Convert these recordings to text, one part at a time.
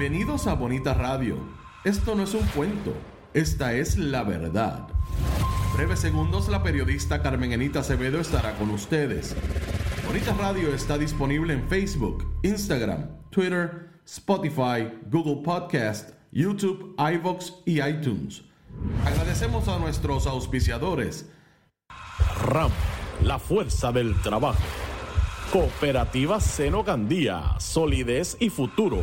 Bienvenidos a Bonita Radio. Esto no es un cuento, esta es la verdad. En breves segundos la periodista Carmen Enita Acevedo estará con ustedes. Bonita Radio está disponible en Facebook, Instagram, Twitter, Spotify, Google Podcast, YouTube, iVoox y iTunes. Agradecemos a nuestros auspiciadores. RAM, la fuerza del trabajo. Cooperativa Seno Gandía, solidez y futuro.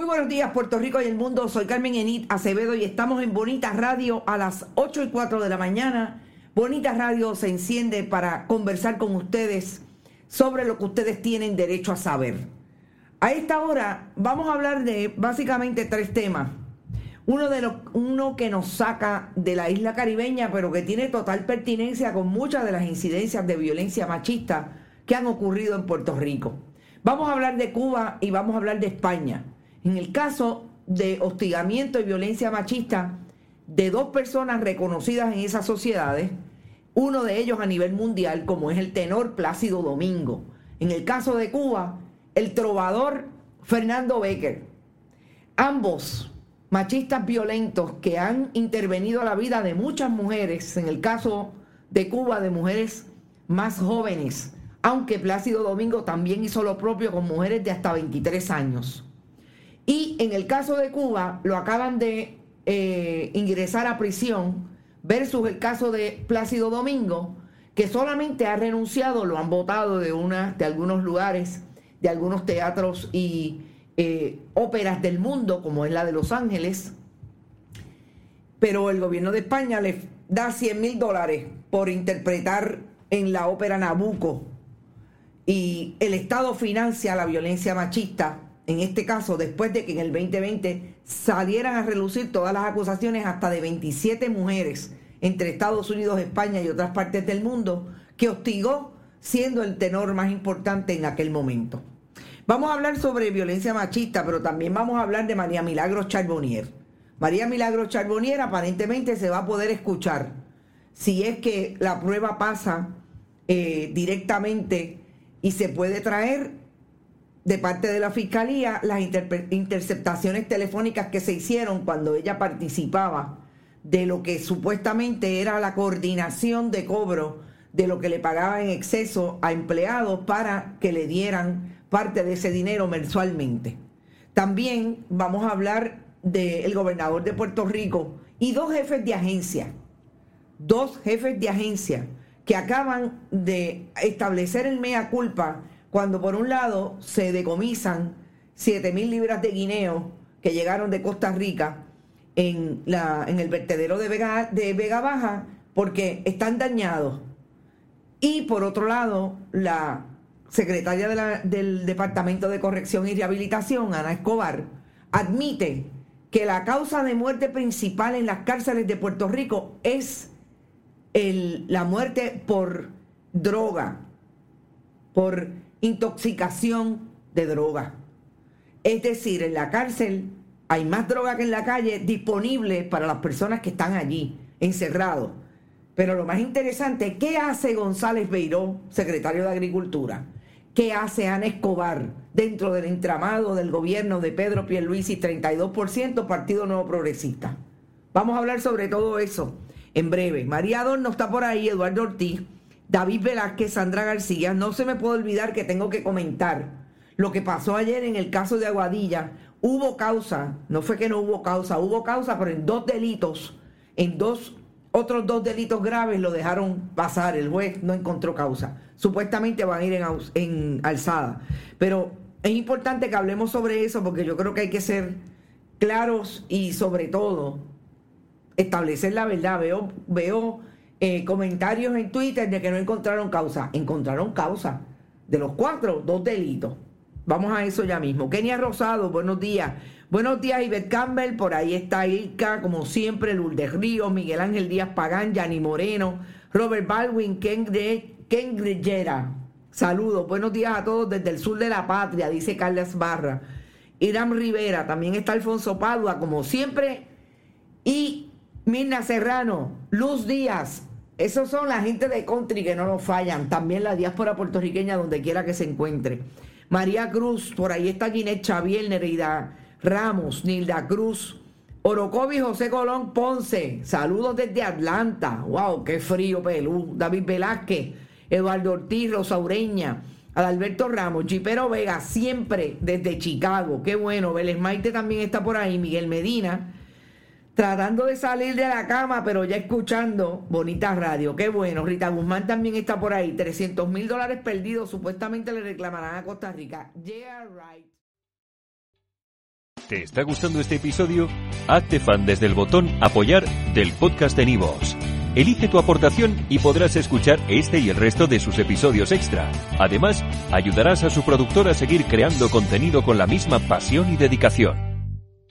Muy buenos días, Puerto Rico y el mundo. Soy Carmen Enit Acevedo y estamos en Bonita Radio a las 8 y 4 de la mañana. Bonita Radio se enciende para conversar con ustedes sobre lo que ustedes tienen derecho a saber. A esta hora vamos a hablar de básicamente tres temas. Uno, de uno que nos saca de la isla caribeña, pero que tiene total pertinencia con muchas de las incidencias de violencia machista que han ocurrido en Puerto Rico. Vamos a hablar de Cuba y vamos a hablar de España. En el caso de hostigamiento y violencia machista de dos personas reconocidas en esas sociedades, uno de ellos a nivel mundial, como es el tenor Plácido Domingo. En el caso de Cuba, el trovador Fernando Becker. Ambos machistas violentos que han intervenido a la vida de muchas mujeres, en el caso de Cuba, de mujeres más jóvenes, aunque Plácido Domingo también hizo lo propio con mujeres de hasta 23 años. Y en el caso de Cuba, lo acaban de eh, ingresar a prisión versus el caso de Plácido Domingo, que solamente ha renunciado, lo han votado de, una, de algunos lugares, de algunos teatros y eh, óperas del mundo, como es la de Los Ángeles, pero el gobierno de España le da 100 mil dólares por interpretar en la ópera Nabucco. Y el Estado financia la violencia machista en este caso, después de que en el 2020 salieran a relucir todas las acusaciones hasta de 27 mujeres entre Estados Unidos, España y otras partes del mundo, que hostigó siendo el tenor más importante en aquel momento. Vamos a hablar sobre violencia machista, pero también vamos a hablar de María Milagros Charbonnier. María Milagros Charbonnier aparentemente se va a poder escuchar si es que la prueba pasa eh, directamente y se puede traer de parte de la fiscalía las interceptaciones telefónicas que se hicieron cuando ella participaba de lo que supuestamente era la coordinación de cobro de lo que le pagaba en exceso a empleados para que le dieran parte de ese dinero mensualmente. También vamos a hablar del gobernador de Puerto Rico y dos jefes de agencia, dos jefes de agencia que acaban de establecer el mea culpa cuando por un lado se decomisan 7 mil libras de guineo que llegaron de Costa Rica en, la, en el vertedero de Vega, de Vega Baja porque están dañados. Y por otro lado, la secretaria del Departamento de Corrección y Rehabilitación, Ana Escobar, admite que la causa de muerte principal en las cárceles de Puerto Rico es el, la muerte por droga, por intoxicación de droga. Es decir, en la cárcel hay más droga que en la calle disponible para las personas que están allí, encerrados. Pero lo más interesante, ¿qué hace González Beiró, secretario de Agricultura? ¿Qué hace Ana Escobar dentro del entramado del gobierno de Pedro Pierluisi, 32% Partido Nuevo Progresista? Vamos a hablar sobre todo eso en breve. María no está por ahí, Eduardo Ortiz, David Velázquez, Sandra García. No se me puede olvidar que tengo que comentar lo que pasó ayer en el caso de Aguadilla. Hubo causa, no fue que no hubo causa, hubo causa, pero en dos delitos, en dos otros dos delitos graves lo dejaron pasar, el juez no encontró causa. Supuestamente van a ir en, en alzada. Pero es importante que hablemos sobre eso porque yo creo que hay que ser claros y sobre todo establecer la verdad. Veo, veo eh, comentarios en Twitter de que no encontraron causa. Encontraron causa. De los cuatro, dos delitos. Vamos a eso ya mismo. Kenia Rosado, buenos días. Buenos días, Ivette Campbell. Por ahí está Ilka, como siempre, Lourdes Ríos, Miguel Ángel Díaz Pagán, Yanni Moreno, Robert Baldwin, Ken, Ken Grillera. Saludos, buenos días a todos desde el sur de la patria, dice Carlos Barra. Irán Rivera, también está Alfonso Padua, como siempre. Y Mirna Serrano, Luz Díaz. Esos son la gente de country que no nos fallan. También la diáspora puertorriqueña, donde quiera que se encuentre. María Cruz, por ahí está Ginette Xavier, Nereida Ramos, Nilda Cruz, Orocovi, José Colón Ponce, saludos desde Atlanta, wow, qué frío Pelú, David Velázquez, Eduardo Ortiz, Rosa Ureña, Adalberto Ramos, Chipero Vega, siempre desde Chicago, qué bueno, Vélez Maite también está por ahí, Miguel Medina, tratando de salir de la cama, pero ya escuchando Bonita Radio. Qué bueno. Rita Guzmán también está por ahí. 300 mil dólares perdidos. Supuestamente le reclamarán a Costa Rica. Yeah, right. ¿Te está gustando este episodio? Hazte fan desde el botón Apoyar del podcast de Nivos. Elige tu aportación y podrás escuchar este y el resto de sus episodios extra. Además, ayudarás a su productor a seguir creando contenido con la misma pasión y dedicación.